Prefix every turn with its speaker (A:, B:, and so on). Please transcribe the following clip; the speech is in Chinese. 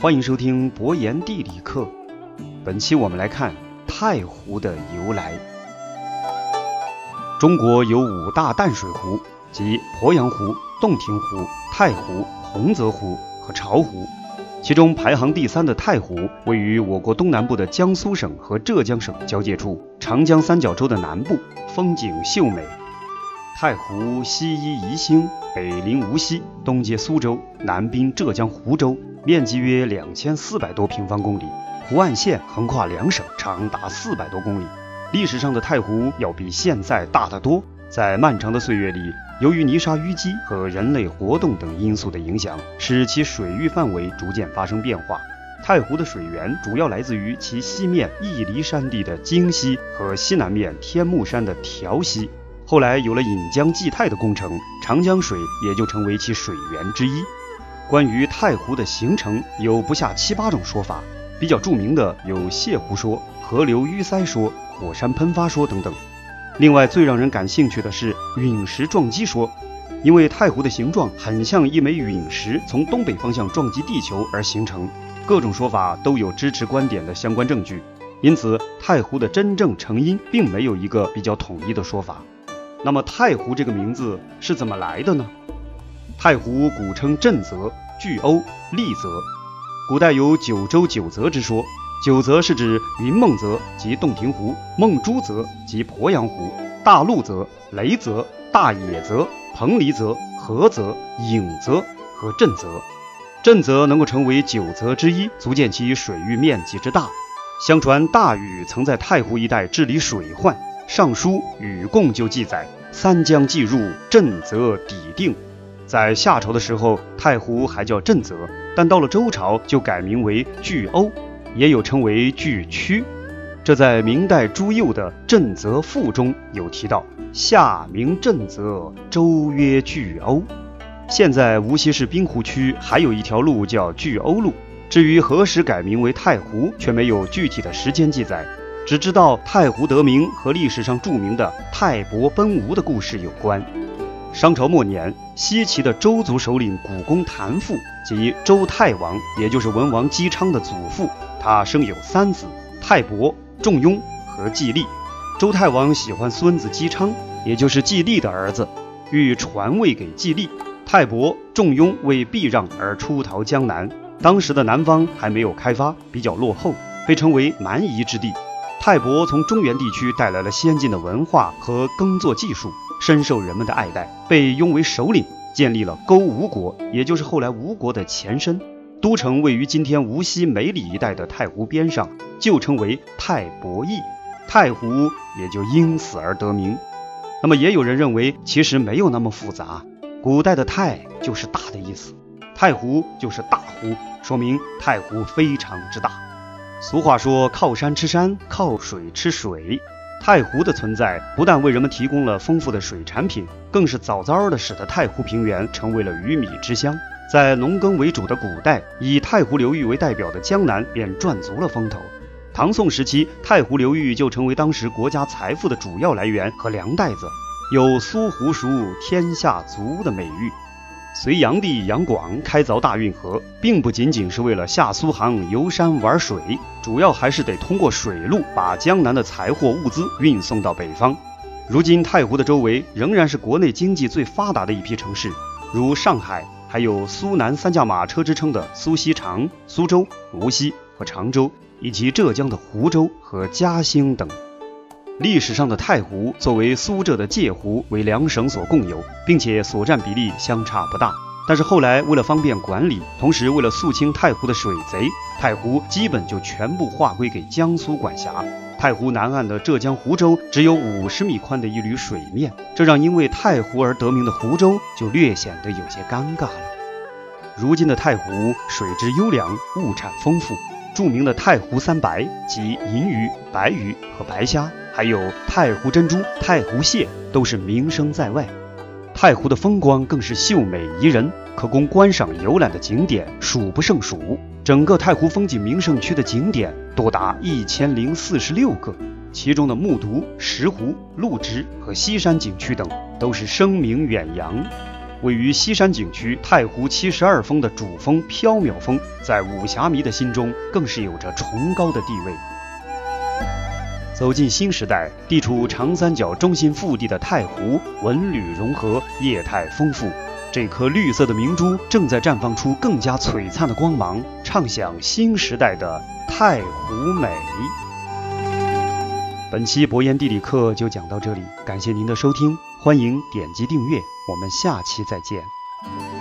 A: 欢迎收听博言地理课。本期我们来看太湖的由来。中国有五大淡水湖，即鄱阳湖、洞庭湖、太湖、洪泽湖和巢湖。其中排行第三的太湖位于我国东南部的江苏省和浙江省交界处，长江三角洲的南部，风景秀美。太湖西依宜兴，北临无锡，东接苏州，南濒浙江湖州，面积约两千四百多平方公里。湖岸线横跨两省，长达四百多公里。历史上的太湖要比现在大得多。在漫长的岁月里，由于泥沙淤积和人类活动等因素的影响，使其水域范围逐渐发生变化。太湖的水源主要来自于其西面屹立山地的荆溪和西南面天目山的条溪。后来有了引江济太的工程，长江水也就成为其水源之一。关于太湖的形成，有不下七八种说法，比较著名的有泻湖说、河流淤塞说、火山喷发说等等。另外，最让人感兴趣的是陨石撞击说，因为太湖的形状很像一枚陨石从东北方向撞击地球而形成。各种说法都有支持观点的相关证据，因此太湖的真正成因并没有一个比较统一的说法。那么太湖这个名字是怎么来的呢？太湖古称震泽、巨瓯、丽泽，古代有九州九泽之说。九泽是指云梦泽及洞庭湖，梦珠泽及鄱阳湖，大陆泽、雷泽、大野泽、彭蠡泽、菏泽、颍泽和震泽。震泽能够成为九泽之一，足见其水域面积之大。相传大禹曾在太湖一带治理水患。《尚书·禹贡》就记载：“三江既入，震泽底定。”在夏朝的时候，太湖还叫震泽，但到了周朝就改名为巨瓯，也有称为巨曲。这在明代朱佑的《震泽赋》中有提到：“夏名震泽，周曰巨瓯。”现在无锡市滨湖区还有一条路叫巨瓯路。至于何时改名为太湖，却没有具体的时间记载。只知道太湖得名和历史上著名的泰伯奔吴的故事有关。商朝末年，西岐的周族首领古公谭父即周太王，也就是文王姬昌的祖父。他生有三子：泰伯、仲雍和季历。周太王喜欢孙子姬昌，也就是季历的儿子，欲传位给季历。泰伯、仲雍为避让而出逃江南。当时的南方还没有开发，比较落后，被称为蛮夷之地。泰伯从中原地区带来了先进的文化和耕作技术，深受人们的爱戴，被拥为首领，建立了勾吴国，也就是后来吴国的前身。都城位于今天无锡梅里一带的太湖边上，就称为太伯邑，太湖也就因此而得名。那么也有人认为，其实没有那么复杂，古代的太就是大的意思，太湖就是大湖，说明太湖非常之大。俗话说：“靠山吃山，靠水吃水。”太湖的存在不但为人们提供了丰富的水产品，更是早早的使得太湖平原成为了鱼米之乡。在农耕为主的古代，以太湖流域为代表的江南便赚足了风头。唐宋时期，太湖流域就成为当时国家财富的主要来源和粮袋子，有“苏湖熟，天下足”的美誉。隋炀帝杨广开凿大运河，并不仅仅是为了下苏杭游山玩水，主要还是得通过水路把江南的财货物资运送到北方。如今太湖的周围仍然是国内经济最发达的一批城市，如上海，还有苏南三驾马车之称的苏锡常、苏州、无锡和常州，以及浙江的湖州和嘉兴等。历史上的太湖作为苏浙的界湖，为两省所共有，并且所占比例相差不大。但是后来为了方便管理，同时为了肃清太湖的水贼，太湖基本就全部划归给江苏管辖。太湖南岸的浙江湖州只有五十米宽的一缕水面，这让因为太湖而得名的湖州就略显得有些尴尬了。如今的太湖水质优良，物产丰富，著名的太湖三白即银鱼、白鱼和白虾。还有太湖珍珠、太湖蟹都是名声在外，太湖的风光更是秀美宜人，可供观赏游览的景点数不胜数。整个太湖风景名胜区的景点多达一千零四十六个，其中的木渎、石湖、鹿直和西山景区等都是声名远扬。位于西山景区太湖七十二峰的主峰缥缈峰，在武侠迷的心中更是有着崇高的地位。走进新时代，地处长三角中心腹地的太湖，文旅融合，业态丰富。这颗绿色的明珠正在绽放出更加璀璨的光芒，唱响新时代的太湖美。本期博言地理课就讲到这里，感谢您的收听，欢迎点击订阅，我们下期再见。